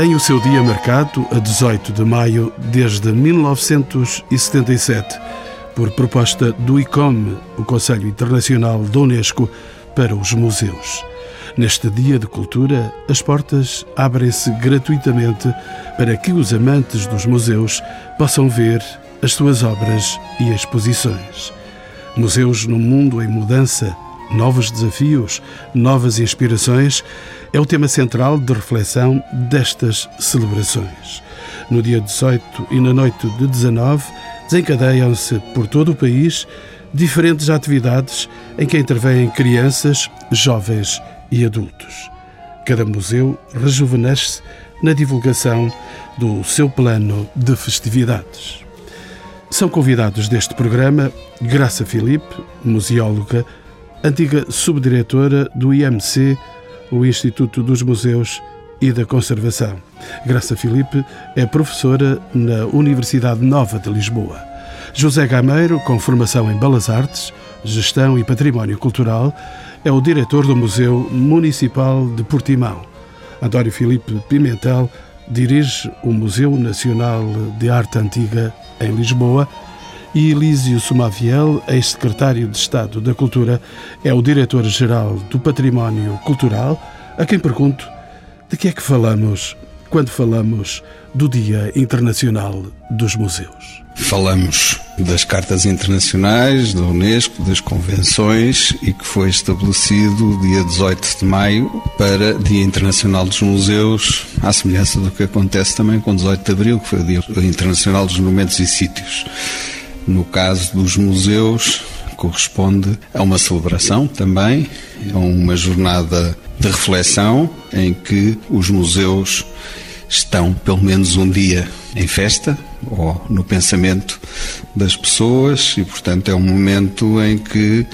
tem o seu dia marcado a 18 de maio desde 1977, por proposta do ICOM, o Conselho Internacional da Unesco para os Museus. Neste Dia de Cultura, as portas abrem-se gratuitamente para que os amantes dos museus possam ver as suas obras e exposições. Museus no mundo em mudança, novos desafios, novas inspirações é o tema central de reflexão destas celebrações. No dia 18 e na noite de 19, desencadeiam-se por todo o país diferentes atividades em que intervêm crianças, jovens e adultos. Cada museu rejuvenesce na divulgação do seu plano de festividades. São convidados deste programa Graça Filipe, museóloga, antiga subdiretora do IMC, o Instituto dos Museus e da Conservação. Graça Filipe é professora na Universidade Nova de Lisboa. José Gameiro, com formação em Belas Artes, Gestão e Património Cultural, é o diretor do Museu Municipal de Portimão. António Filipe Pimentel dirige o Museu Nacional de Arte Antiga em Lisboa e Elísio Sumaviel, ex-secretário de Estado da Cultura, é o diretor-geral do Património Cultural, a quem pergunto de que é que falamos quando falamos do Dia Internacional dos Museus. Falamos das cartas internacionais da Unesco, das convenções e que foi estabelecido dia 18 de maio para Dia Internacional dos Museus, à semelhança do que acontece também com 18 de abril, que foi o Dia Internacional dos Monumentos e Sítios. No caso dos museus, corresponde a uma celebração também, a uma jornada de reflexão em que os museus estão pelo menos um dia em festa ou no pensamento das pessoas e, portanto, é um momento em que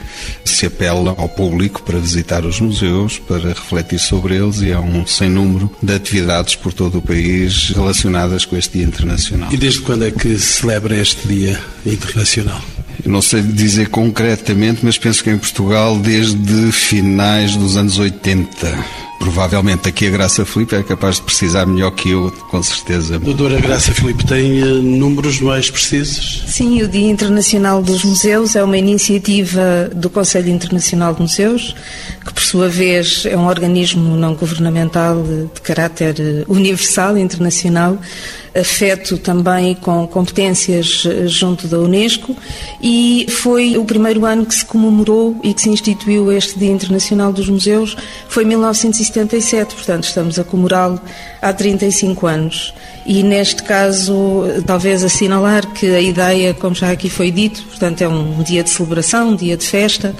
se apela ao público para visitar os museus, para refletir sobre eles e há um sem número de atividades por todo o país relacionadas com este Dia Internacional. E desde quando é que se celebra este Dia Internacional? Eu não sei dizer concretamente, mas penso que em Portugal desde finais dos anos 80 provavelmente aqui a Graça Filipe é capaz de precisar melhor que eu, com certeza. Doutora Graça Filipe, tem uh, números mais precisos? Sim, o Dia Internacional dos Museus é uma iniciativa do Conselho Internacional de Museus, que por sua vez é um organismo não governamental de caráter eh, universal, internacional, afeto também com competências eh, junto da Unesco e foi o primeiro ano que se comemorou e que se instituiu este Dia Internacional dos Museus, foi 1977, portanto estamos a comemorá-lo há 35 anos. E neste caso, talvez assinalar que a ideia, como já aqui foi dito, portanto é um dia de celebração, um dia de festa.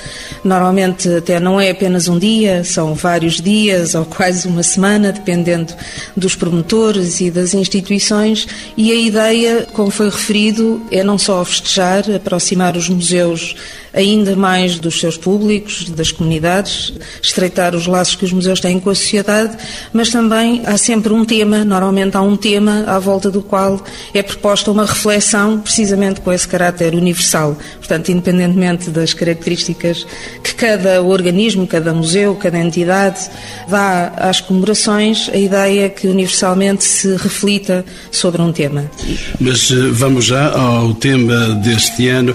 Normalmente até não é apenas um dia, são vários dias ou quase uma semana, dependendo dos promotores e das instituições. E a ideia, como foi referido, é não só festejar, aproximar os museus ainda mais dos seus públicos, das comunidades, estreitar os laços que os museus têm com a sociedade, mas também há sempre um tema, normalmente há um tema à volta do qual é proposta uma reflexão precisamente com esse caráter universal. Portanto, independentemente das características que cada organismo, cada museu, cada entidade dá às comemorações, a ideia é que universalmente se reflita sobre um tema. Mas eh, vamos já ao tema deste ano.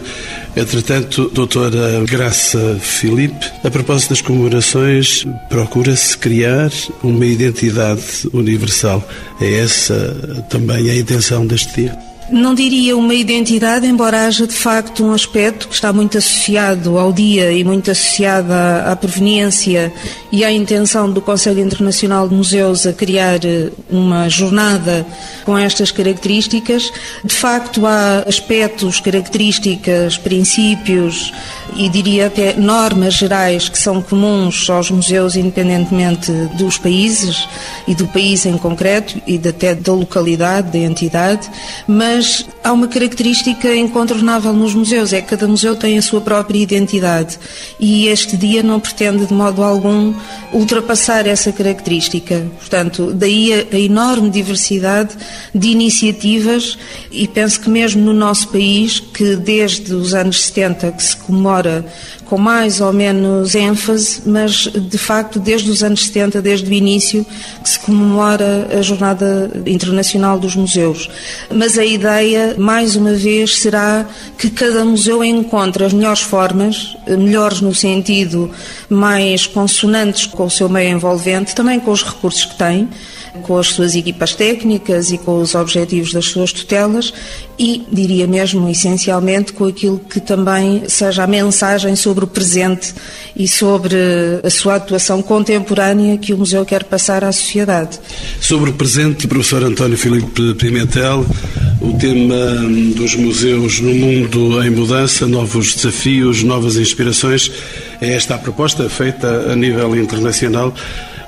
Entretanto, doutora Graça Filipe, a propósito das comemorações, procura-se criar uma identidade universal. É essa também a intenção deste dia? Não diria uma identidade, embora haja de facto um aspecto que está muito associado ao dia e muito associado à, à proveniência e à intenção do Conselho Internacional de Museus a criar eh, uma jornada com estas características. De facto, há aspectos, características, princípios e diria até normas gerais que são comuns aos museus, independentemente dos países e do país em concreto e até da localidade, da entidade, mas Sometimes Há uma característica incontornável nos museus, é que cada museu tem a sua própria identidade e este dia não pretende de modo algum ultrapassar essa característica. Portanto, daí a, a enorme diversidade de iniciativas e penso que mesmo no nosso país, que desde os anos 70 que se comemora com mais ou menos ênfase, mas de facto desde os anos 70, desde o início, que se comemora a Jornada Internacional dos Museus. Mas a ideia, mais uma vez, será que cada museu encontre as melhores formas, melhores no sentido mais consonantes com o seu meio envolvente, também com os recursos que tem, com as suas equipas técnicas e com os objetivos das suas tutelas e, diria mesmo, essencialmente, com aquilo que também seja a mensagem sobre o presente e sobre a sua atuação contemporânea que o museu quer passar à sociedade. Sobre o presente, professor António Filipe Pimentel, o tema dos museus no mundo em mudança, novos desafios, novas inspirações, é esta a proposta feita a nível internacional.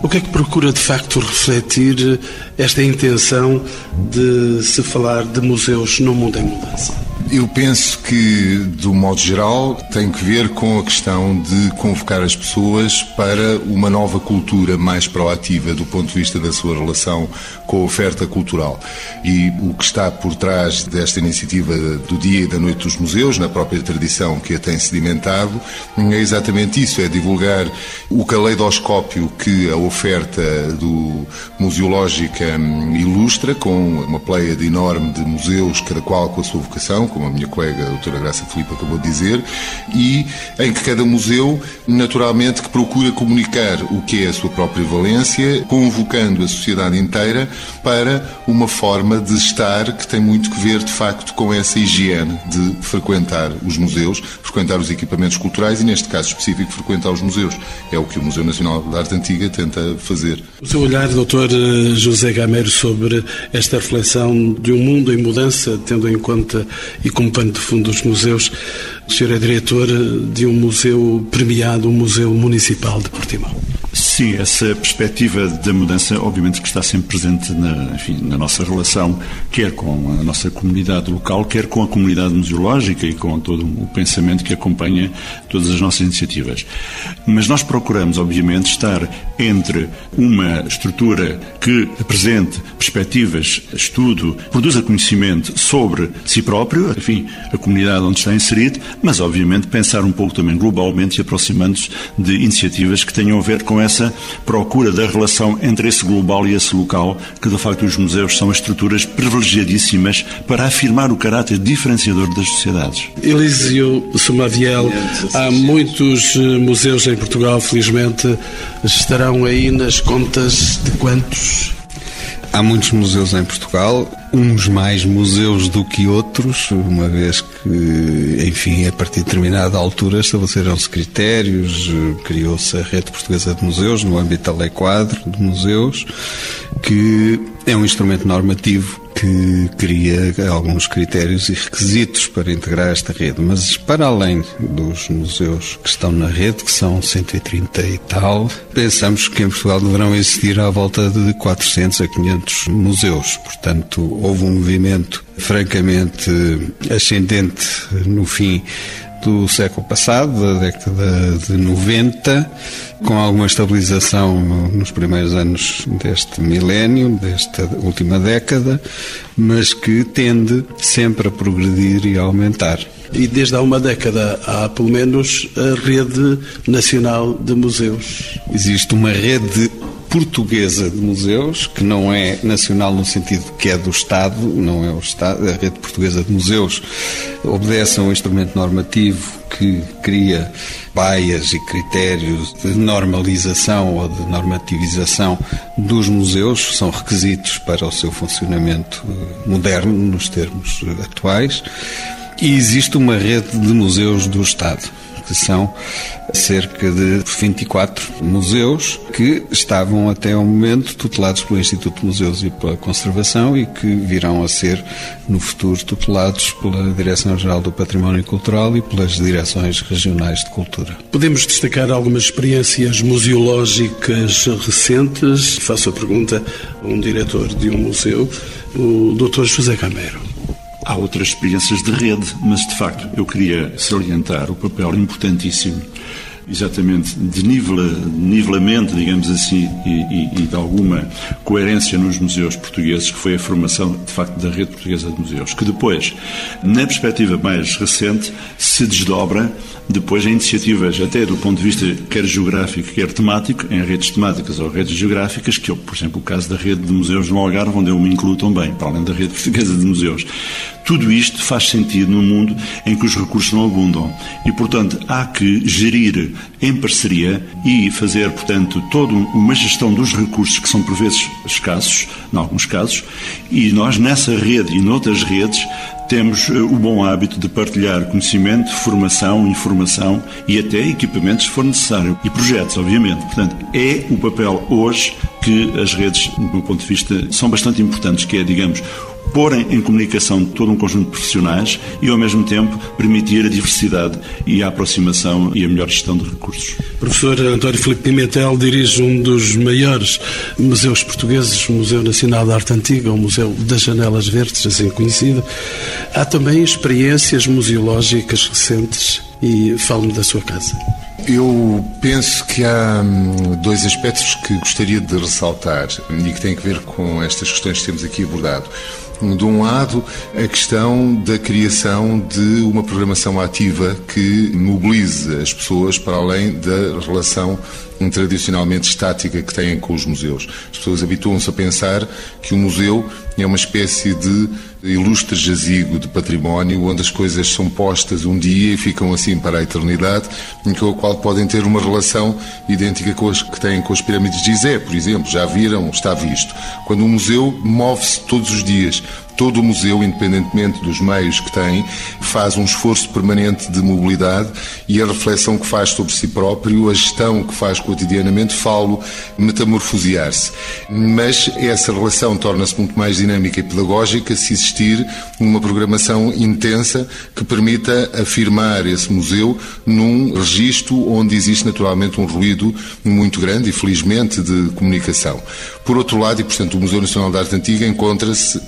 O que é que procura de facto refletir esta intenção de se falar de museus no mundo em mudança? Eu penso que, do modo geral, tem que ver com a questão de convocar as pessoas para uma nova cultura mais proativa do ponto de vista da sua relação com a oferta cultural. E o que está por trás desta iniciativa do Dia e da Noite dos Museus, na própria tradição que a tem sedimentado, é exatamente isso: é divulgar o caleidoscópio que a oferta do Museológica ilustra, com uma pleia de enorme de museus, cada qual com a sua vocação, como a minha colega a doutora Graça Filipe acabou de dizer, e em que cada museu, naturalmente, que procura comunicar o que é a sua própria valência, convocando a sociedade inteira para uma forma de estar que tem muito que ver, de facto, com essa higiene de frequentar os museus, frequentar os equipamentos culturais e, neste caso específico, frequentar os museus. É o que o Museu Nacional de Arte Antiga tenta fazer. O seu olhar, doutor eh, José Gameiro, sobre esta reflexão de um mundo em mudança, tendo em conta e como pano de fundo dos museus, o senhor é diretor de um museu premiado, um museu municipal de Portimão. Sim, essa perspectiva da mudança, obviamente, que está sempre presente na, enfim, na nossa relação, quer com a nossa comunidade local, quer com a comunidade museológica e com todo o pensamento que acompanha todas as nossas iniciativas. Mas nós procuramos, obviamente, estar entre uma estrutura que apresente perspectivas, estudo, produza conhecimento sobre si próprio, enfim, a comunidade onde está inserido, mas, obviamente, pensar um pouco também globalmente e aproximando-se de iniciativas que tenham a ver com essa procura da relação entre esse global e esse local, que de facto os museus são estruturas privilegiadíssimas para afirmar o caráter diferenciador das sociedades. Elísio Sumaviel, há muitos eh, museus em Portugal, felizmente, estarão aí nas contas de quantos? Há muitos museus em Portugal, uns mais museus do que outros, uma vez que, enfim, a partir de determinada altura estabeleceram-se critérios, criou-se a Rede Portuguesa de Museus, no âmbito da Lei Quadro de Museus, que é um instrumento normativo que cria alguns critérios e requisitos para integrar esta rede. Mas para além dos museus que estão na rede, que são 130 e tal, pensamos que em Portugal deverão existir à volta de 400 a 500 museus. Portanto, houve um movimento francamente ascendente no fim do século passado, da década de 90, com alguma estabilização nos primeiros anos deste milénio, desta última década, mas que tende sempre a progredir e a aumentar. E desde há uma década há pelo menos a Rede Nacional de Museus. Existe uma rede portuguesa de museus, que não é nacional no sentido que é do Estado, não é o Estado, a rede portuguesa de museus obedece a um instrumento normativo que cria baias e critérios de normalização ou de normativização dos museus, são requisitos para o seu funcionamento moderno, nos termos atuais, e existe uma rede de museus do Estado que são cerca de 24 museus que estavam até ao momento tutelados pelo Instituto de Museus e pela Conservação e que virão a ser no futuro tutelados pela Direção-Geral do Património Cultural e pelas direções regionais de cultura. Podemos destacar algumas experiências museológicas recentes. Faço a pergunta a um diretor de um museu, o Dr. José Camero. Há outras experiências de rede, mas de facto eu queria salientar o papel importantíssimo exatamente de nivelamento, digamos assim, e, e, e, de alguma coerência nos museus portugueses, que foi a formação, de facto, da rede portuguesa de museus, que depois, na perspectiva mais recente, se desdobra depois em iniciativas, até do ponto de vista quer geográfico, quer temático, em redes temáticas ou redes geográficas, que é, por exemplo, o caso da rede de museus no Algarve, onde eu me incluo também, para além da rede portuguesa de museus. Tudo isto faz sentido num mundo em que os recursos não abundam e, portanto, há que gerir em parceria e fazer, portanto, toda uma gestão dos recursos que são por vezes escassos, em alguns casos, e nós nessa rede e noutras redes temos eh, o bom hábito de partilhar conhecimento, formação, informação e até equipamentos se for necessário. E projetos, obviamente. Portanto, é o papel hoje que as redes, do meu ponto de vista, são bastante importantes, que é, digamos, porem em comunicação todo um conjunto de profissionais e, ao mesmo tempo, permitir a diversidade e a aproximação e a melhor gestão de recursos. Professor António Filipe Pimentel dirige um dos maiores museus portugueses, o Museu Nacional de Arte Antiga, o Museu das Janelas Verdes, assim conhecido. Há também experiências museológicas recentes e fale-me da sua casa. Eu penso que há hum, dois aspectos que gostaria de ressaltar e que têm a ver com estas questões que temos aqui abordado. De um lado, a questão da criação de uma programação ativa que mobilize as pessoas para além da relação tradicionalmente estática que têm com os museus. As pessoas habituam-se a pensar que o museu é uma espécie de ilustre jazigo de património onde as coisas são postas um dia e ficam assim para a eternidade, com a qual podem ter uma relação idêntica com as que têm com as pirâmides de Gizé, por exemplo. Já viram, está visto. Quando um museu move-se todos os dias, Todo o museu, independentemente dos meios que tem, faz um esforço permanente de mobilidade e a reflexão que faz sobre si próprio, a gestão que faz cotidianamente, falo metamorfosear-se. Mas essa relação torna-se muito mais dinâmica e pedagógica se existir uma programação intensa que permita afirmar esse museu num registro onde existe naturalmente um ruído muito grande e felizmente de comunicação. Por outro lado, e portanto o Museu Nacional da Arte Antiga encontra-se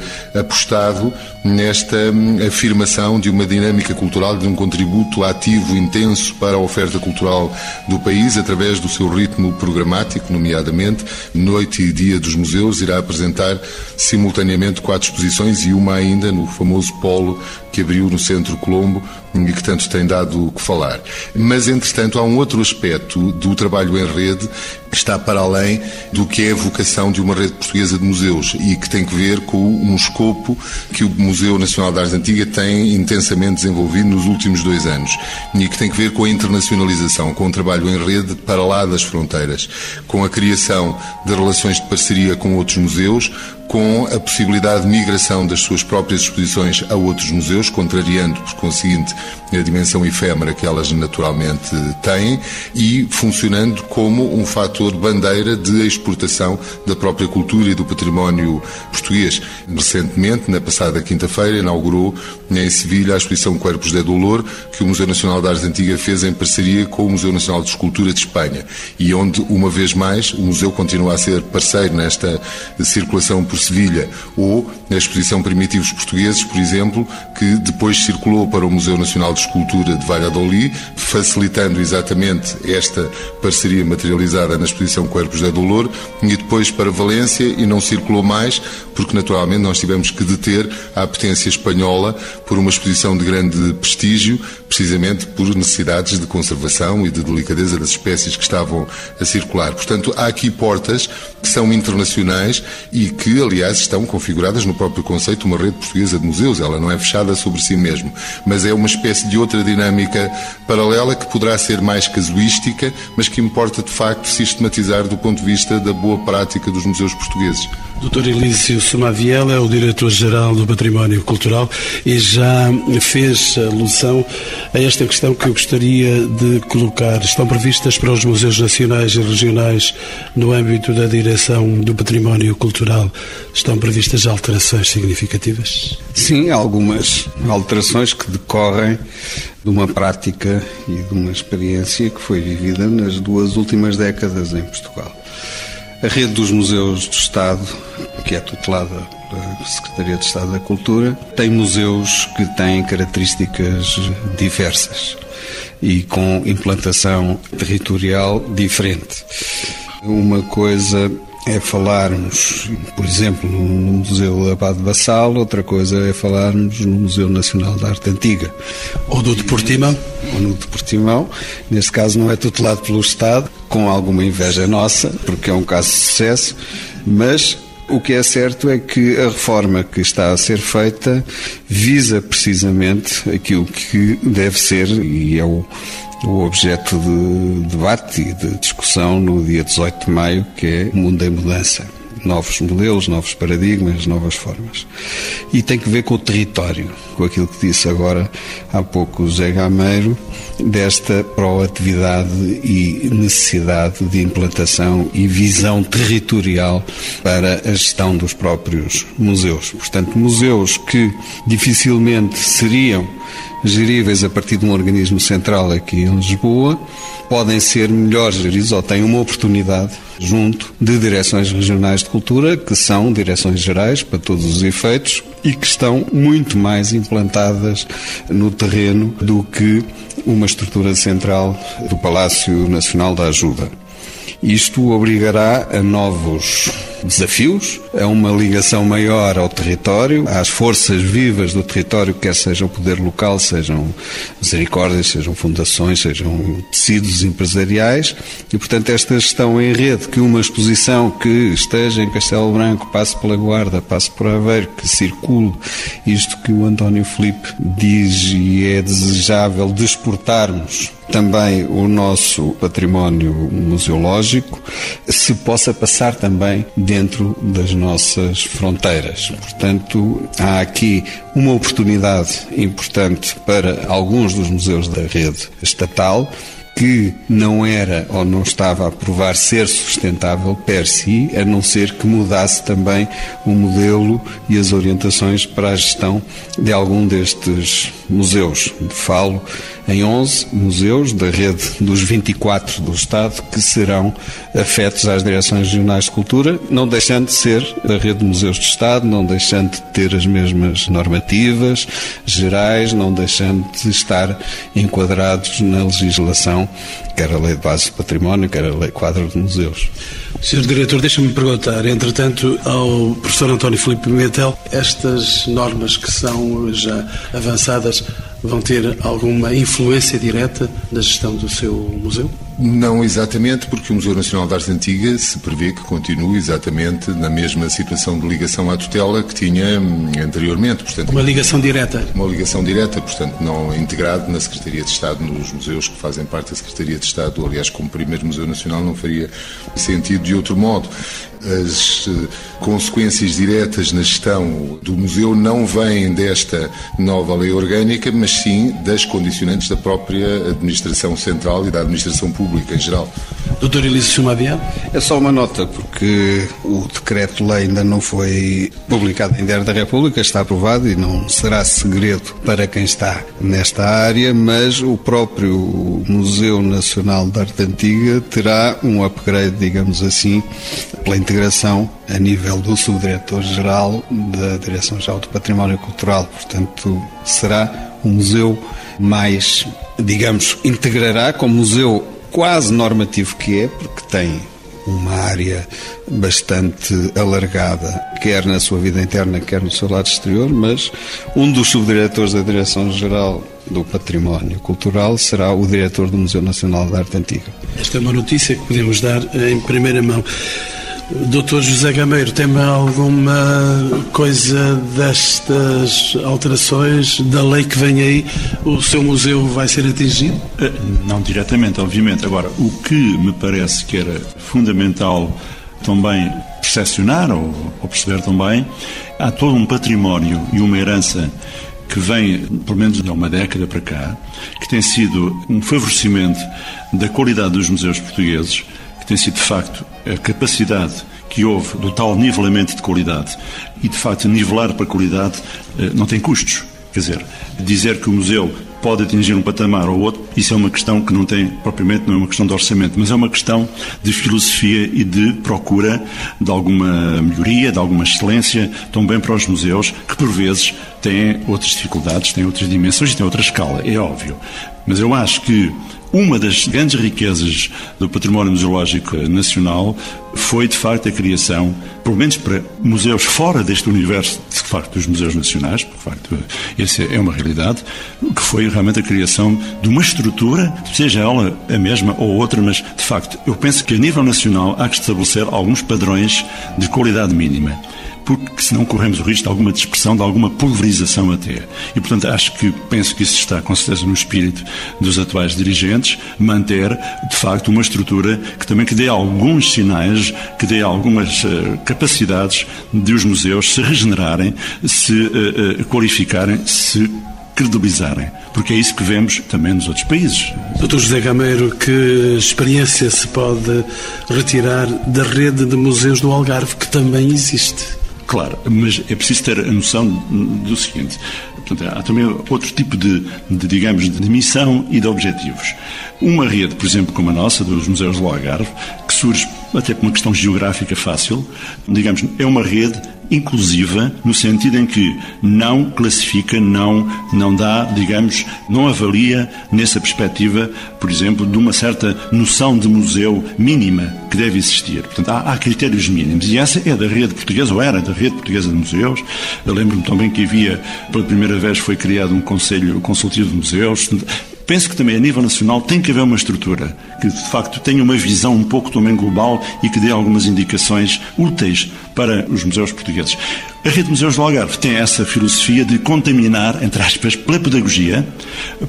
nesta hum, afirmação de uma dinâmica cultural, de um contributo ativo, intenso para a oferta cultural do país, através do seu ritmo programático, nomeadamente Noite e Dia dos Museus, irá apresentar simultaneamente quatro exposições e uma ainda no famoso polo que abriu no Centro Colombo e que tanto tem dado o que falar. Mas, entretanto, há um outro aspecto do trabalho em rede que está para além do que é a vocação de uma rede portuguesa de museus e que tem que ver com um escopo que o Museu Nacional da Arte Antiga tem intensamente desenvolvido nos últimos dois anos e que tem que ver com a internacionalização, com o trabalho em rede para lá das fronteiras, com a criação de relações de parceria com outros museus, com a possibilidade de migração das suas próprias exposições a outros museus, contrariando, por conseguinte, a dimensão efêmera que elas naturalmente têm e funcionando como um fator bandeira de exportação da própria cultura e do património português. Recentemente, na passada quinta-feira, inaugurou em Sevilha a exposição Corpos de Dolor, que o Museu Nacional de Arte Antiga fez em parceria com o Museu Nacional de Escultura de Espanha e onde, uma vez mais, o museu continua a ser parceiro nesta circulação por Sevilha, ou na exposição Primitivos Portugueses, por exemplo, que depois circulou para o Museu Nacional de Escultura de Valladolid, facilitando exatamente esta parceria materializada na exposição Corpos de Dolor, e depois para Valência e não circulou mais, porque naturalmente nós tivemos que deter a potência espanhola por uma exposição de grande prestígio, precisamente por necessidades de conservação e de delicadeza das espécies que estavam a circular. Portanto, há aqui portas que são internacionais e que, aliás, estão configuradas no próprio conceito uma rede portuguesa de museus. Ela não é fechada sobre si mesmo, mas é uma espécie de outra dinâmica paralela que poderá ser mais casuística, mas que importa de facto sistematizar do ponto de vista da boa prática dos museus portugueses. Dr. Elísio Somaviela é o diretor-geral do Património Cultural e já fez alusão a esta questão que eu gostaria de colocar. Estão previstas para os museus nacionais e regionais, no âmbito da direção do património cultural, estão previstas alterações significativas? Sim, algumas alterações que decorrem de uma prática e de uma experiência que foi vivida nas duas últimas décadas em Portugal. A rede dos museus do Estado, que é tutelada pela Secretaria de Estado da Cultura, tem museus que têm características diversas e com implantação territorial diferente. Uma coisa é falarmos, por exemplo, no Museu Abade Bassal, outra coisa é falarmos no Museu Nacional da Arte Antiga. Ou do Deportimão. Ou no Deportimão. Neste caso não é tutelado pelo Estado, com alguma inveja nossa, porque é um caso de sucesso, mas o que é certo é que a reforma que está a ser feita visa precisamente aquilo que deve ser, e é o, o objeto de debate e de discussão no dia 18 de maio, que é o mundo em mudança. Novos modelos, novos paradigmas, novas formas. E tem que ver com o território, com aquilo que disse agora há pouco o Zé Gameiro, desta proatividade e necessidade de implantação e visão territorial para a gestão dos próprios museus. Portanto, museus que dificilmente seriam geríveis a partir de um organismo central aqui em Lisboa, podem ser melhor geridos ou têm uma oportunidade junto de direções regionais de cultura, que são direções gerais para todos os efeitos e que estão muito mais implantadas no terreno do que uma estrutura central do Palácio Nacional da Ajuda. Isto obrigará a novos desafios, a uma ligação maior ao território, às forças vivas do território, quer seja o poder local, sejam misericórdias, sejam fundações, sejam tecidos empresariais, e portanto esta gestão em rede, que uma exposição que esteja em Castelo Branco, passe pela Guarda, passe por Aveiro, que circule, isto que o António Filipe diz e é desejável de exportarmos também o nosso património museológico, se possa passar também dentro das nossas fronteiras. Portanto, há aqui uma oportunidade importante para alguns dos museus da rede estatal que não era ou não estava a provar ser sustentável per si, a não ser que mudasse também o modelo e as orientações para a gestão de algum destes museus. Falo em 11 museus da rede dos 24 do Estado que serão afetos às direções regionais de cultura, não deixando de ser da rede de museus de Estado, não deixando de ter as mesmas normativas gerais, não deixando de estar enquadrados na legislação, quer a Lei de Base do Património, quer a Lei Quadro de Museus. Sr. Diretor, deixa-me perguntar, entretanto, ao professor António Filipe Pimentel, estas normas que são já avançadas vão ter alguma influência direta na gestão do seu museu? Não exatamente, porque o Museu Nacional de Arte Antiga se prevê que continue exatamente na mesma situação de ligação à tutela que tinha hum, anteriormente. Portanto, uma ligação direta? Uma ligação direta, portanto, não integrado na Secretaria de Estado, nos museus que fazem parte da Secretaria de Estado. Aliás, como primeiro Museu Nacional, não faria sentido de outro modo as eh, consequências diretas na gestão do museu não vêm desta nova lei orgânica, mas sim das condicionantes da própria administração central e da administração pública em geral. Doutor Elísio Sumabian? É só uma nota, porque o decreto-lei ainda não foi publicado em Diário da República, está aprovado e não será segredo para quem está nesta área, mas o próprio Museu Nacional de Arte Antiga terá um upgrade, digamos assim, pela integração a nível do Subdiretor-Geral da Direção-Geral do Património Cultural. Portanto, será um museu mais, digamos, integrará como museu quase normativo que é, porque tem uma área bastante alargada, quer na sua vida interna, quer no seu lado exterior, mas um dos subdiretores da Direção-Geral do Património Cultural será o diretor do Museu Nacional de Arte Antiga. Esta é uma notícia que podemos dar em primeira mão. Doutor José Gameiro, tem alguma coisa destas alterações da lei que vem aí? O seu museu vai ser atingido? Eh, não diretamente, obviamente. Agora, o que me parece que era fundamental também percepcionar ou, ou perceber também, há todo um património e uma herança que vem, pelo menos de uma década para cá, que tem sido um favorecimento da qualidade dos museus portugueses que tem sido de facto a capacidade que houve do tal nivelamento de qualidade e de facto nivelar para qualidade eh, não tem custos. Quer dizer, dizer que o museu pode atingir um patamar ou outro, isso é uma questão que não tem, propriamente, não é uma questão de orçamento, mas é uma questão de filosofia e de procura de alguma melhoria, de alguma excelência, também para os museus, que por vezes têm outras dificuldades, têm outras dimensões e têm outra escala, é óbvio. Mas eu acho que uma das grandes riquezas do património museológico nacional foi, de facto, a criação, pelo menos para museus fora deste universo, de facto, dos museus nacionais, de facto, essa é uma realidade, que foi realmente a criação de uma estrutura, seja ela a mesma ou outra, mas, de facto, eu penso que a nível nacional há que estabelecer alguns padrões de qualidade mínima porque senão corremos o risco de alguma dispersão, de alguma pulverização até. E, portanto, acho que, penso que isso está com certeza no espírito dos atuais dirigentes, manter, de facto, uma estrutura que também que dê alguns sinais, que dê algumas uh, capacidades de os museus se regenerarem, se uh, uh, qualificarem, se credibilizarem, porque é isso que vemos também nos outros países. Doutor José Gameiro, que experiência se pode retirar da rede de museus do Algarve, que também existe? Claro, mas é preciso ter a noção do seguinte. Portanto, há também outro tipo de, de, digamos, de missão e de objetivos. Uma rede, por exemplo, como a nossa, dos Museus do Algarve, que surge até por uma questão geográfica fácil, digamos, é uma rede inclusiva no sentido em que não classifica, não, não dá, digamos, não avalia nessa perspectiva, por exemplo, de uma certa noção de museu mínima que deve existir. Portanto, há, há critérios mínimos e essa é da rede portuguesa, ou era da rede portuguesa de museus. Eu lembro-me também que havia, pela primeira vez, foi criado um Conselho Consultivo de Museus. Penso que também a nível nacional tem que haver uma estrutura que de facto tenha uma visão um pouco também global e que dê algumas indicações úteis para os museus portugueses. A Rede de Museus do Algarve tem essa filosofia de contaminar, entre aspas, pela pedagogia,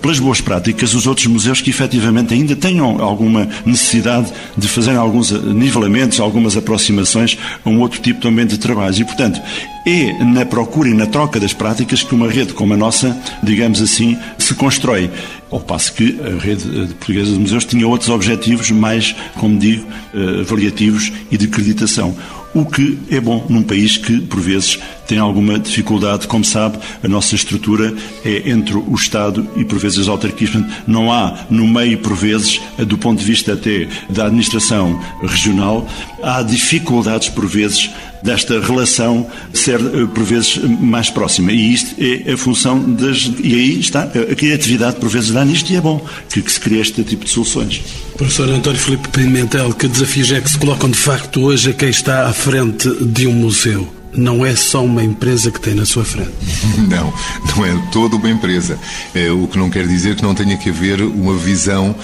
pelas boas práticas, os outros museus que efetivamente ainda tenham alguma necessidade de fazer alguns nivelamentos, algumas aproximações a um outro tipo também de trabalhos. E, portanto, é na procura e na troca das práticas que uma rede como a nossa, digamos assim, se constrói. Ao passo que a rede portuguesa de museus tinha outros objetivos mais, como digo, eh, avaliativos e de acreditação. O que é bom num país que, por vezes, tem alguma dificuldade. Como sabe, a nossa estrutura é entre o Estado e, por vezes, as autarquias. Não há, no meio, por vezes, do ponto de vista até da administração regional, há dificuldades, por vezes, desta relação ser, eh, por vezes, mais próxima. E isto é a função das. E aí está a criatividade, por vezes, dá nisto e é bom que, que se crie este tipo de soluções. Professor António Filipe Pimentel, que desafios é que se colocam de facto hoje a quem está à frente de um museu? Não é só uma empresa que tem na sua frente. Não, não é toda uma empresa. É, o que não quer dizer que não tenha que haver uma visão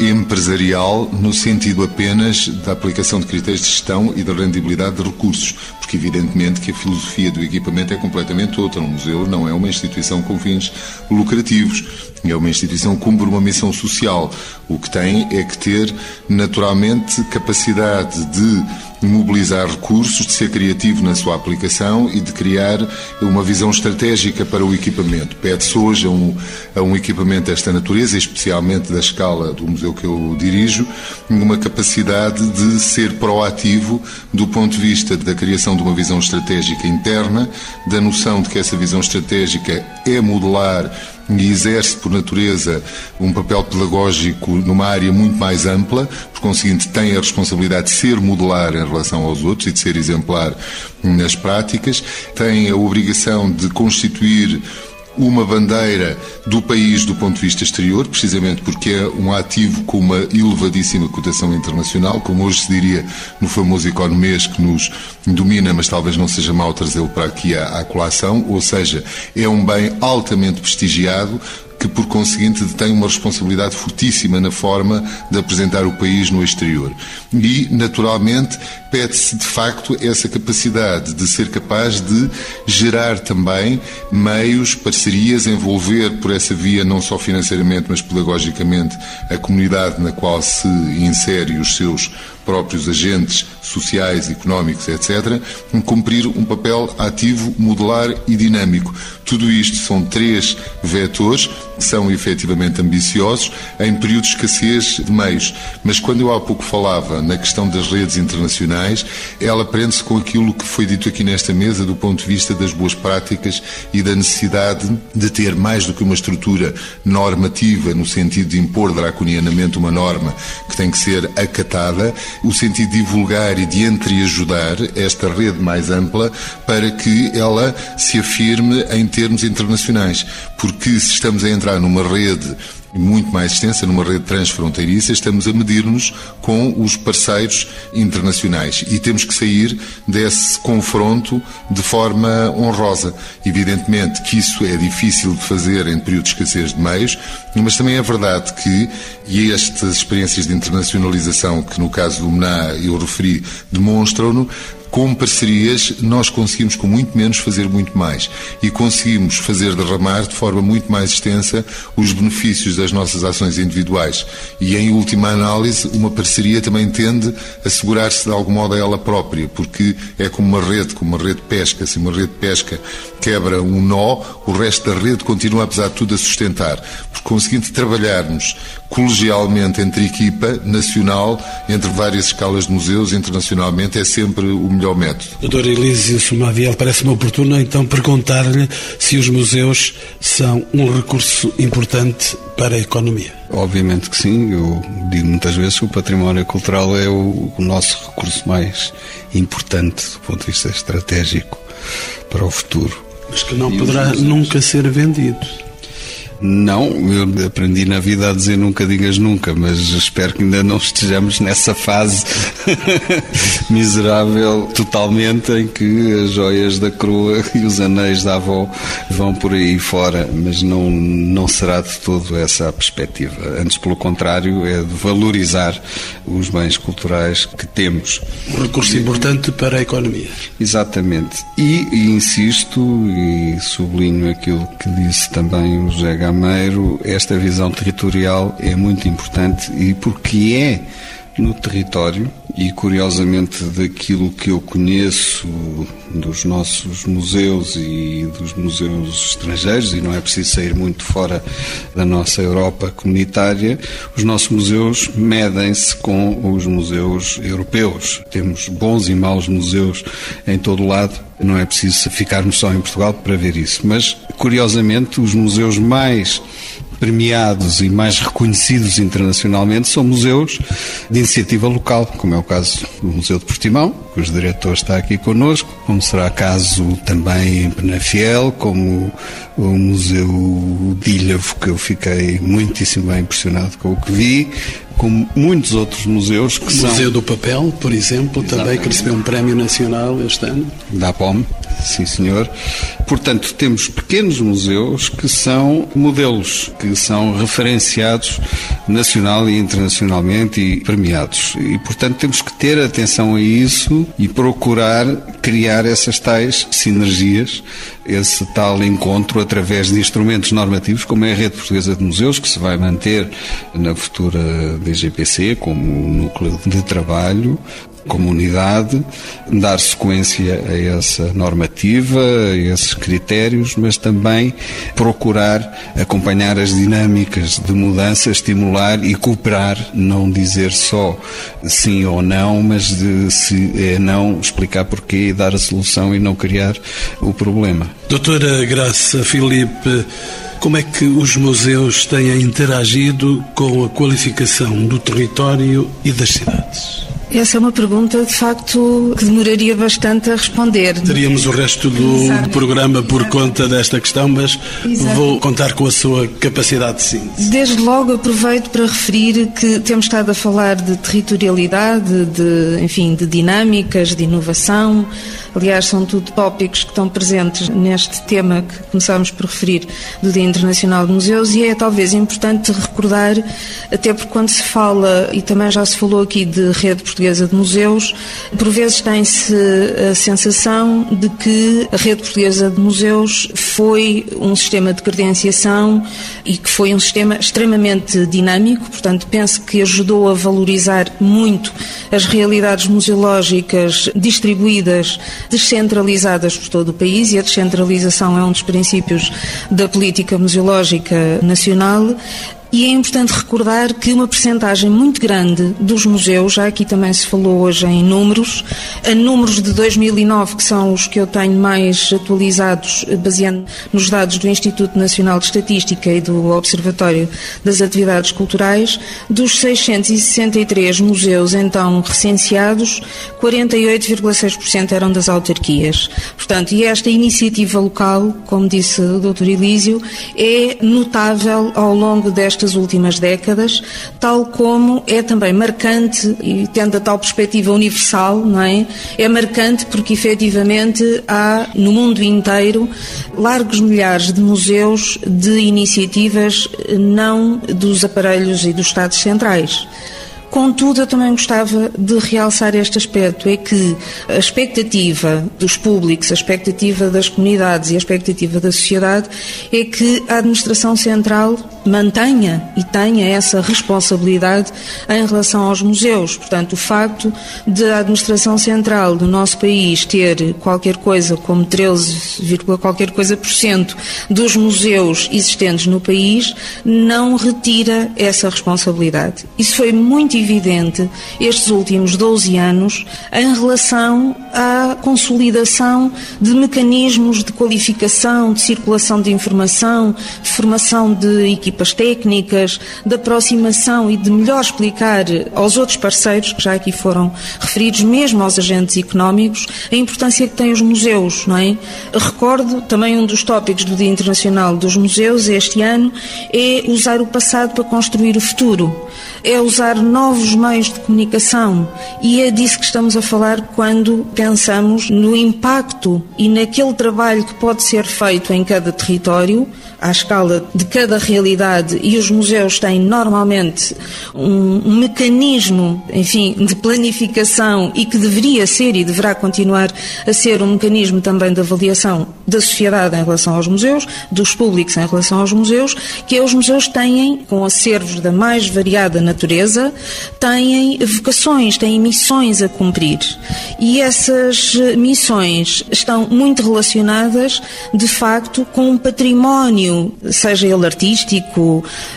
empresarial no sentido apenas da aplicação de critérios de gestão e da rendibilidade de recursos, porque evidentemente que a filosofia do equipamento é completamente outra. Um museu não é uma instituição com fins lucrativos, é uma instituição que cumpre uma missão social. O que tem é que ter naturalmente capacidade de mobilizar recursos, de ser criativo na sua aplicação e de criar uma visão estratégica para o equipamento. Pede-se hoje a um, a um equipamento desta natureza, especialmente da escala do museu que eu dirijo, uma capacidade de ser proativo do ponto de vista da criação de uma visão estratégica interna, da noção de que essa visão estratégica é modular e exerce, por natureza, um papel pedagógico numa área muito mais ampla, por conseguinte, tem a responsabilidade de ser modular em relação aos outros e de ser exemplar nas práticas, tem a obrigação de constituir uma bandeira do país do ponto de vista exterior, precisamente porque é um ativo com uma elevadíssima cotação internacional, como hoje se diria no famoso economês que nos domina, mas talvez não seja mau trazê-lo para aqui à, à colação, ou seja, é um bem altamente prestigiado, que, por conseguinte, tem uma responsabilidade fortíssima na forma de apresentar o país no exterior. E, naturalmente, pede-se, de facto, essa capacidade de ser capaz de gerar também meios, parcerias, envolver por essa via, não só financeiramente, mas pedagogicamente, a comunidade na qual se insere os seus próprios agentes sociais, económicos, etc., cumprir um papel ativo, modular e dinâmico. Tudo isto são três vetores são efetivamente ambiciosos em períodos de escassez de meios. Mas quando eu há pouco falava na questão das redes internacionais, ela prende-se com aquilo que foi dito aqui nesta mesa do ponto de vista das boas práticas e da necessidade de ter mais do que uma estrutura normativa no sentido de impor draconianamente uma norma que tem que ser acatada, o sentido de divulgar e de entreajudar esta rede mais ampla para que ela se afirme em termos internacionais. Porque se estamos a entrar numa rede muito mais extensa, numa rede transfronteiriça, estamos a medir-nos com os parceiros internacionais e temos que sair desse confronto de forma honrosa. Evidentemente que isso é difícil de fazer em períodos de escassez de meios, mas também é verdade que, e estas experiências de internacionalização que no caso do MENA eu referi, demonstram-no, com parcerias, nós conseguimos com muito menos fazer muito mais e conseguimos fazer derramar de forma muito mais extensa os benefícios das nossas ações individuais. E em última análise, uma parceria também tende a assegurar-se de algum modo a ela própria, porque é como uma rede, como uma rede de pesca. Se uma rede de pesca quebra um nó, o resto da rede continua, apesar de tudo, a sustentar. Por conseguinte, trabalharmos colegialmente entre equipa nacional, entre várias escalas de museus, internacionalmente, é sempre o melhor método. Doutor Elísio Sumaviel, parece-me oportuno então perguntar-lhe se os museus são um recurso importante para a economia. Obviamente que sim, eu digo muitas vezes que o património cultural é o, o nosso recurso mais importante do ponto de vista estratégico para o futuro. Mas que não e poderá nunca ser vendido. Não, eu aprendi na vida a dizer nunca digas nunca, mas espero que ainda não estejamos nessa fase miserável totalmente em que as joias da coroa e os anéis da avó vão por aí fora, mas não, não será de todo essa a perspectiva. Antes, pelo contrário, é de valorizar os bens culturais que temos. Um recurso importante para a economia. Exatamente. E, e insisto e sublinho aquilo que disse também o José Gameiro, esta visão territorial é muito importante e porque é no território e curiosamente daquilo que eu conheço dos nossos museus e dos museus estrangeiros e não é preciso sair muito fora da nossa Europa comunitária, os nossos museus medem-se com os museus europeus. Temos bons e maus museus em todo o lado, não é preciso ficarmos só em Portugal para ver isso, mas curiosamente os museus mais premiados e mais reconhecidos internacionalmente são museus de iniciativa local, como é o caso do Museu de Portimão, cujo diretor está aqui connosco, como será caso também em Penafiel, como o Museu de Ilhavo, que eu fiquei muitíssimo bem impressionado com o que vi, como muitos outros museus que o são... Museu do Papel, por exemplo, Exatamente. também que recebeu um prémio nacional este ano. Da POM, sim senhor. Portanto, temos pequenos museus que são modelos, que são referenciados nacional e internacionalmente e premiados. E, portanto, temos que ter atenção a isso e procurar criar essas tais sinergias, esse tal encontro através de instrumentos normativos, como é a Rede Portuguesa de Museus, que se vai manter na futura DGPC como núcleo de trabalho, comunidade, dar sequência a essa normativa, a esses critérios, mas também procurar acompanhar as dinâmicas de mudança, estimular e cooperar, não dizer só sim ou não, mas de se é não, explicar porquê e dar a solução e não criar o problema. Doutora Graça Filipe, como é que os museus têm interagido com a qualificação do território e das cidades? Essa é uma pergunta, de facto, que demoraria bastante a responder. Teríamos o resto do, do programa por conta desta questão, mas Exato. vou contar com a sua capacidade de síntese. Desde logo aproveito para referir que temos estado a falar de territorialidade, de, enfim, de dinâmicas, de inovação. Aliás, são tudo tópicos que estão presentes neste tema que começámos por referir do Dia Internacional de Museus e é talvez importante recordar, até porque quando se fala, e também já se falou aqui de rede Portuguesa de Museus, por vezes tem-se a sensação de que a Rede Portuguesa de Museus foi um sistema de credenciação e que foi um sistema extremamente dinâmico, portanto, penso que ajudou a valorizar muito as realidades museológicas distribuídas, descentralizadas por todo o país, e a descentralização é um dos princípios da política museológica nacional. E é importante recordar que uma percentagem muito grande dos museus, já aqui também se falou hoje em números, a números de 2009, que são os que eu tenho mais atualizados, baseando nos dados do Instituto Nacional de Estatística e do Observatório das Atividades Culturais, dos 663 museus então recenseados, 48,6% eram das autarquias. Portanto, e esta iniciativa local, como disse o Dr. Elísio, é notável ao longo desta nestas últimas décadas, tal como é também marcante, e tendo a tal perspectiva universal, não é? É marcante porque efetivamente há no mundo inteiro largos milhares de museus de iniciativas não dos aparelhos e dos Estados centrais. Contudo, eu também gostava de realçar este aspecto: é que a expectativa dos públicos, a expectativa das comunidades e a expectativa da sociedade é que a administração central mantenha e tenha essa responsabilidade em relação aos museus. Portanto, o facto de a administração central do nosso país ter qualquer coisa como 13, qualquer coisa por cento dos museus existentes no país não retira essa responsabilidade. Isso foi muito evidente estes últimos 12 anos em relação à consolidação de mecanismos de qualificação, de circulação de informação, de formação de equipas técnicas, de aproximação e de melhor explicar aos outros parceiros que já aqui foram referidos, mesmo aos agentes económicos, a importância que têm os museus, não é? Recordo também um dos tópicos do Dia Internacional dos Museus este ano é usar o passado para construir o futuro, é usar novos meios de comunicação e é disso que estamos a falar quando pensamos no impacto e naquele trabalho que pode ser feito em cada território à escala de cada realidade e os museus têm normalmente um, mecanismo, enfim, de planificação e que deveria ser e deverá continuar a ser um mecanismo também de avaliação da sociedade em relação aos museus, dos públicos em relação aos museus, que é os museus têm, com acervos da mais variada natureza, têm vocações, têm missões a cumprir. E essas missões estão muito relacionadas, de facto, com um património seja ele artístico,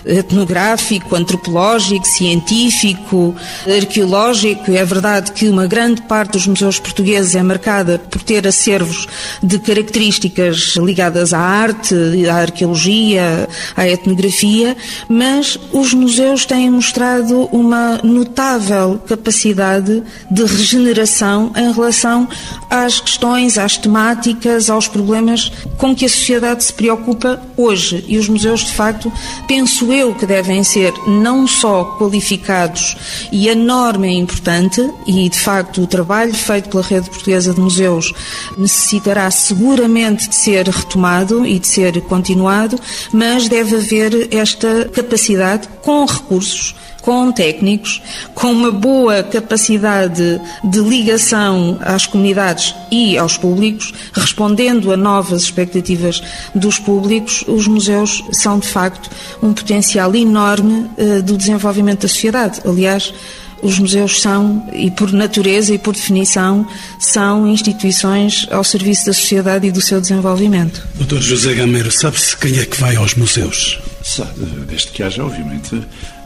etnográfico, antropológico, científico, arqueológico. É verdade que uma grande parte dos museus portugueses é marcada por ter acervos de características ligadas à arte, à arqueologia, à etnografia, mas os museus têm mostrado uma notável capacidade de regeneração em relação às questões, às temáticas, aos problemas com que a sociedade se preocupa hoje. E os museus, de facto, penso eu que devem ser não só qualificados, e a norma é importante, e de facto o trabalho feito pela Rede Portuguesa de Museus necessitará seguramente de ser retomado e de ser continuado, mas deve haver esta capacidade com recursos com técnicos, com uma boa capacidade de ligação às comunidades e aos públicos, respondendo a novas expectativas dos públicos, os museus são de facto um potencial enorme uh, do desenvolvimento da sociedade. Aliás, os museus são, e por natureza e por definição, são instituições ao serviço da sociedade e do seu desenvolvimento. Doutor José Gameiro, sabe-se quem é que vai aos museus? Sabe, desde que haja, obviamente,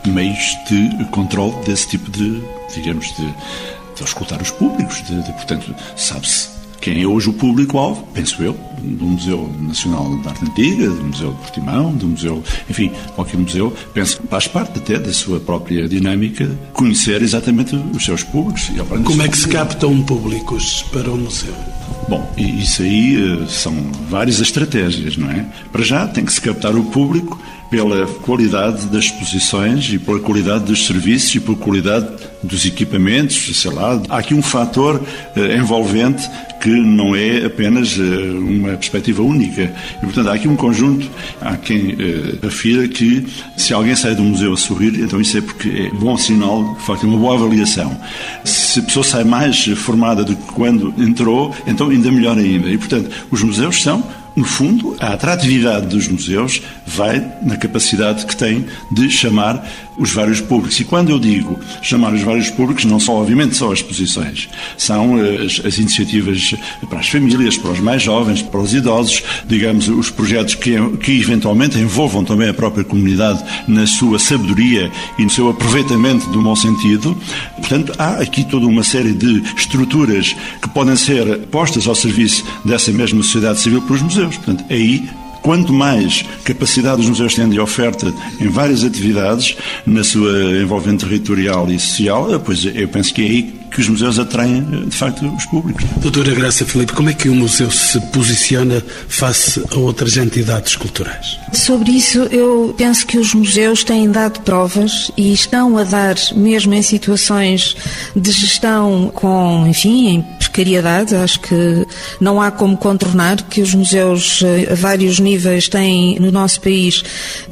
meios de controle desse tipo de, digamos, de, de escutar os públicos. De, de portanto, sabe-se quem é hoje o público-alvo, penso eu, do Museu Nacional de Arte Antiga, do Museu de Portimão, do Museu, enfim, qualquer museu, penso que faz parte até da sua própria dinâmica conhecer exatamente os seus públicos. Como é que se captam públicos para o museu? Bom, isso aí eh, são várias estratégias, não é? Para já tem que se captar o público pela qualidade das exposições e pela qualidade dos serviços e pela qualidade dos equipamentos, sei lá. Há aqui um fator eh, envolvente que não é apenas eh, uma perspectiva única. E, portanto, há aqui um conjunto. Há quem eh, afira que se alguém sai do museu a sorrir, então isso é porque é bom sinal, de facto, é uma boa avaliação. Se a pessoa sai mais formada do que quando entrou, então ainda melhor ainda. E, portanto, os museus são no fundo, a atratividade dos museus vai na capacidade que têm de chamar os vários públicos. E quando eu digo chamar os vários públicos, não são, obviamente, só as exposições. São eh, as, as, iniciativas para as famílias, para os mais jovens, para os idosos, digamos, os projetos que, que eventualmente envolvam também a própria comunidade na sua sabedoria e no seu aproveitamento do bom sentido. Portanto, há aqui toda uma série de estruturas que podem ser postas ao serviço dessa mesma sociedade civil pelos museus. Portanto, aí quanto mais capacidade os museus têm de oferta em várias atividades, na sua envolvente territorial e social, pois eu penso que é aí que os museus atraem, de facto, os públicos. Doutora Graça Filipe, como é que o museu se posiciona face a outras entidades culturais? Sobre isso, eu penso que os museus têm dado provas e estão a dar, mesmo em situações de gestão com, enfim, em precariedade, acho que não há como contornar que os museus eh, a vários níveis têm, no nosso país,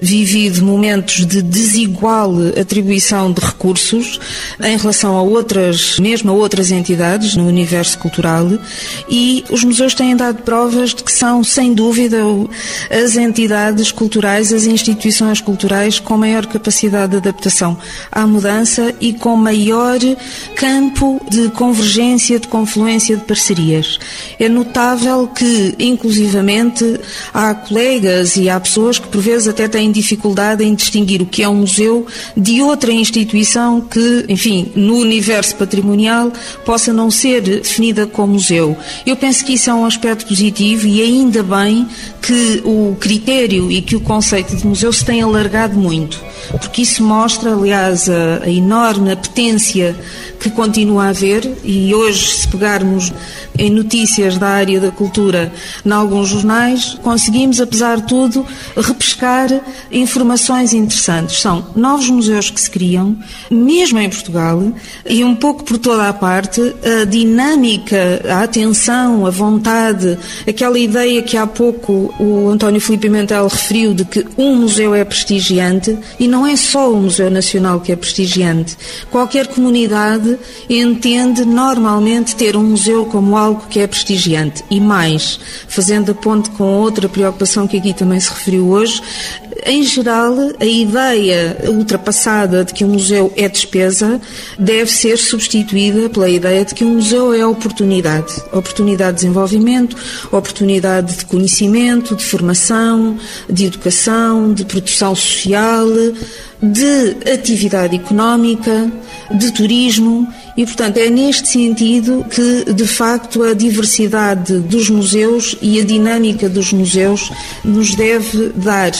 vivido momentos de desigual atribuição de recursos em relação a outras mesmo a outras entidades no universo cultural e os museus têm dado provas de que são, sem dúvida, as entidades culturais, as instituições culturais com maior capacidade de adaptação à mudança e com maior campo de convergência, de confluência de parcerias. É notável que, inclusivamente, há colegas e há pessoas que, por vezes, até têm dificuldade em distinguir o que é um museu de outra instituição que, enfim, no universo patrimonial patrimonial possa não ser definida como museu. Eu penso que isso é um aspecto positivo e ainda bem que o critério e que o conceito de museu se tem alargado muito, porque isso mostra, aliás, a, a enorme apetência que continua a haver e hoje, se pegarmos em notícias da área da cultura em alguns jornais, conseguimos, apesar de tudo, repescar informações interessantes. São novos museus que se criam, mesmo em Portugal, e um pouco por toda a parte, a dinâmica, a atenção, a vontade, aquela ideia que há pouco o António Filipe Pimentel referiu de que um museu é prestigiante, e não é só o Museu Nacional que é prestigiante. Qualquer comunidade entende normalmente ter um museu como algo que é prestigiante. E mais, fazendo a ponte com outra preocupação que aqui também se referiu hoje, em geral, a ideia ultrapassada de que um museu é despesa deve ser substituída pela ideia de que um museu é oportunidade. Oportunidade de desenvolvimento, oportunidade de conhecimento, de formação, de educação, de produção social, de atividade económica, de turismo e, portanto, é neste sentido que, de facto, a diversidade dos museus e a dinâmica dos museus nos deve dar,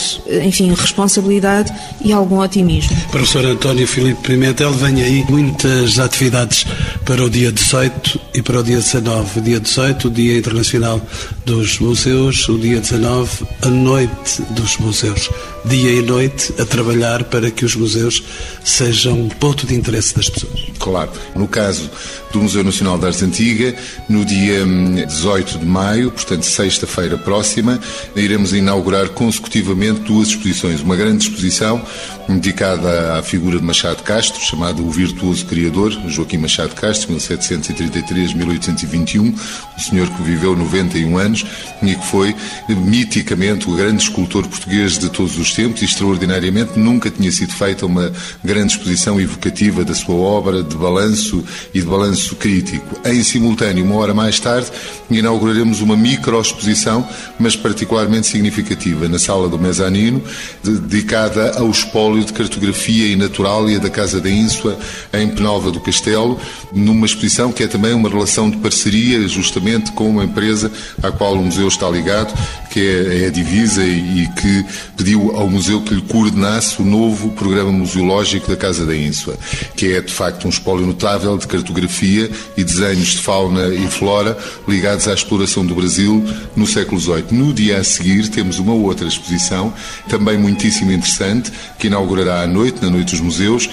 enfim, responsabilidade e algum otimismo. Professor António Filipe Pimentel, vem aí muitas atividades para o dia 18 e para o dia 19. O dia 18, o Dia Internacional dos Museus, o dia 19, a Noite dos Museus. Dia e noite a trabalhar para que os museus sejam um ponto de interesse das pessoas. Claro. No caso do Museu Nacional de Arte Antiga, no dia 18 hum, de maio, portanto, sexta-feira próxima, iremos inaugurar consecutivamente duas exposições. Uma grande exposição dedicada à figura de Machado Castro, chamada O Virtuoso Criador, Joaquim Machado Castro, 1733-1821, um senhor que viveu 91 anos e que foi miticamente o grande escultor português de todos os tempos e extraordinariamente nunca tinha sido feita uma grande exposição evocativa da sua obra, de balanço e de balanço crítico. Em simultâneo, uma hora mais tarde, inauguraremos uma micro-exposição, mas particularmente significativa, na sala do mezanino, dedicada ao espólio de cartografia e naturalia da Casa da Ínsua, em Penalva do Castelo, numa exposição que é também uma relação de parceria, justamente com uma empresa à qual o museu está ligado, que é, é a divisa e, que pediu ao museu que lhe coordenasse o novo programa museológico da Casa da Ínsua, que é de facto um espólio notável de cartografia e desenhos de fauna e flora ligados à exploração do Brasil no século XVIII. No dia a seguir temos uma outra exposição, também muitíssimo interessante, que inaugurará à noite, na Noite dos Museus,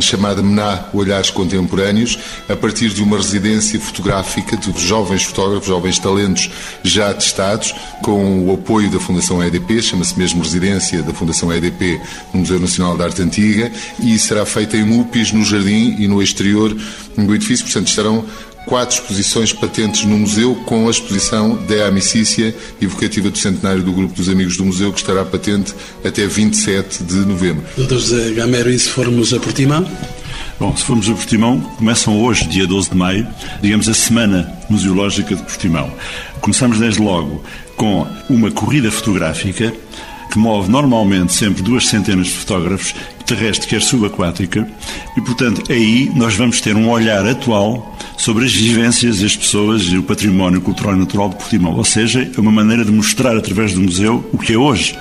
chamada Mená Olhares Contemporâneos, a partir de uma residência fotográfica de jovens fotógrafos, jovens talentos já atestados, com o apoio da Fundação EDP, chama-se mesmo Residência da Fundação EDP no Museu Nacional da Arte Antiga, e será feita em UPIs, no jardim e no exterior do edifício, portanto estarão quatro exposições patentes no museu, com a exposição da Amicícia, evocativa do centenário do Grupo dos Amigos do Museu, que estará patente até 27 de novembro. Doutor José Gamero, e se formos a Portimão? Bom, se formos a Portimão, começam hoje, dia 12 de maio, digamos a Semana Museológica de Portimão. Começamos desde logo com uma corrida fotográfica que move normalmente sempre duas centenas de fotógrafos, terrestre quer subaquática, e portanto aí nós vamos ter um olhar atual sobre as vivências das pessoas e o património cultural e natural de Portimão. Ou seja, é uma maneira de mostrar através do museu o que é hoje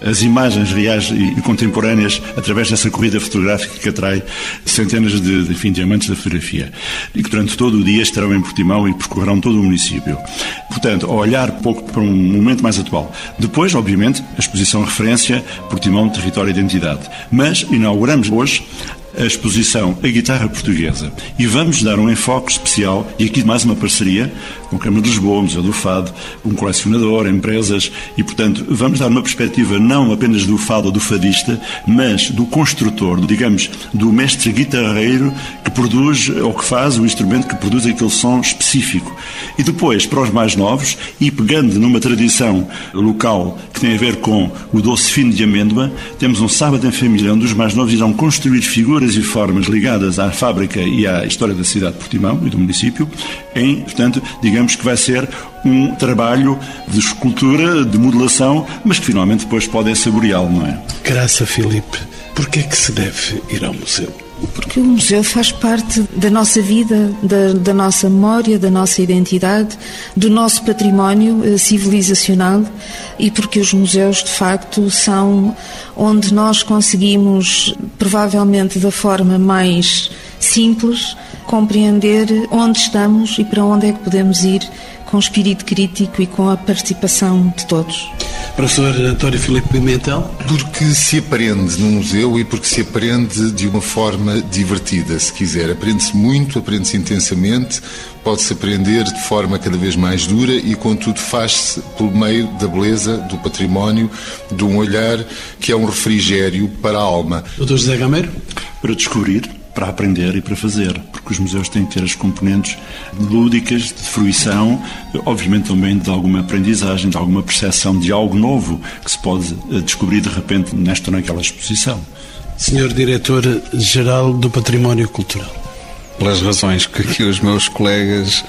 as imagens reais e contemporâneas através dessa corrida fotográfica que atrai centenas de, de, enfim, de amantes da fotografia e que durante todo o dia estarão em Portimão e percorrerão todo o município. Portanto, olhar pouco para um momento mais atual. Depois, obviamente, a exposição referência Portimão, Território e Identidade. Mas inauguramos hoje a exposição A Guitarra Portuguesa e vamos dar um enfoque especial, e aqui mais uma parceria com a Câmara de Lisboa, Museu do Fado, um colecionador, empresas, e portanto vamos dar uma perspectiva não apenas do fado ou do fadista, mas do construtor, digamos, do mestre guitarreiro que produz ou que faz o instrumento que produz aquele som específico. E depois, para os mais novos, e pegando numa tradição local que tem a ver com o doce fino de amêndoa, temos um sábado em família onde os mais novos irão construir figuras e formas ligadas à fábrica e à história da cidade de Portimão e do município, em, portanto, digamos que vai ser um trabalho de escultura, de modelação, mas que finalmente depois podem saboreá-lo, não é? Graça, Filipe, por que é que se deve ir ao museu? Porque o museu faz parte da nossa vida, da, da, nossa memória, da nossa identidade, do nosso património eh, civilizacional e porque os museus, de facto, são onde nós conseguimos, provavelmente da forma mais simples, compreender onde estamos e para onde é que podemos ir com espírito crítico e com a participação de todos. Professor António Filipe Pimentel? Porque se aprende no museu e porque se aprende de uma forma divertida, se quiser. Aprende-se muito, aprende-se intensamente, pode-se aprender de forma cada vez mais dura e, contudo, faz-se pelo meio da beleza, do património, de um olhar que é um refrigério para a alma. Doutor José Gameiro? Para descobrir para aprender e para fazer, porque os museus têm que ter as componentes lúdicas, de fruição, obviamente também de alguma aprendizagem, de alguma percepção de algo novo que se pode eh, descobrir de repente nesta ou naquela exposição. Senhor Diretor-Geral do Património Cultural. Pelas razões que aqui os meus colegas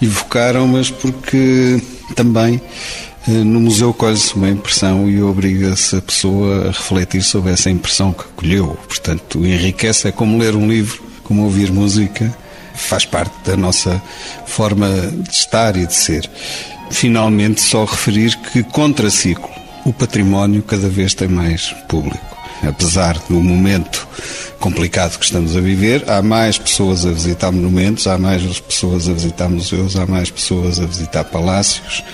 evocaram, mas porque também eh, no museu colhe-se uma impressão e obriga-se a pessoa a refletir sobre essa impressão que colheu. Portanto, enriquece, é como ler um livro, como ouvir música, faz parte da nossa forma de estar e de ser. Finalmente, só referir que, contra ciclo, o património cada vez tem mais público apesar do momento complicado que estamos a viver, há mais pessoas a visitar monumentos, há mais pessoas a visitar museus, há mais pessoas a visitar palácios.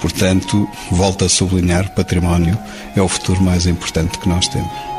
Portanto, volto a sublinhar, património é o futuro mais importante que nós temos.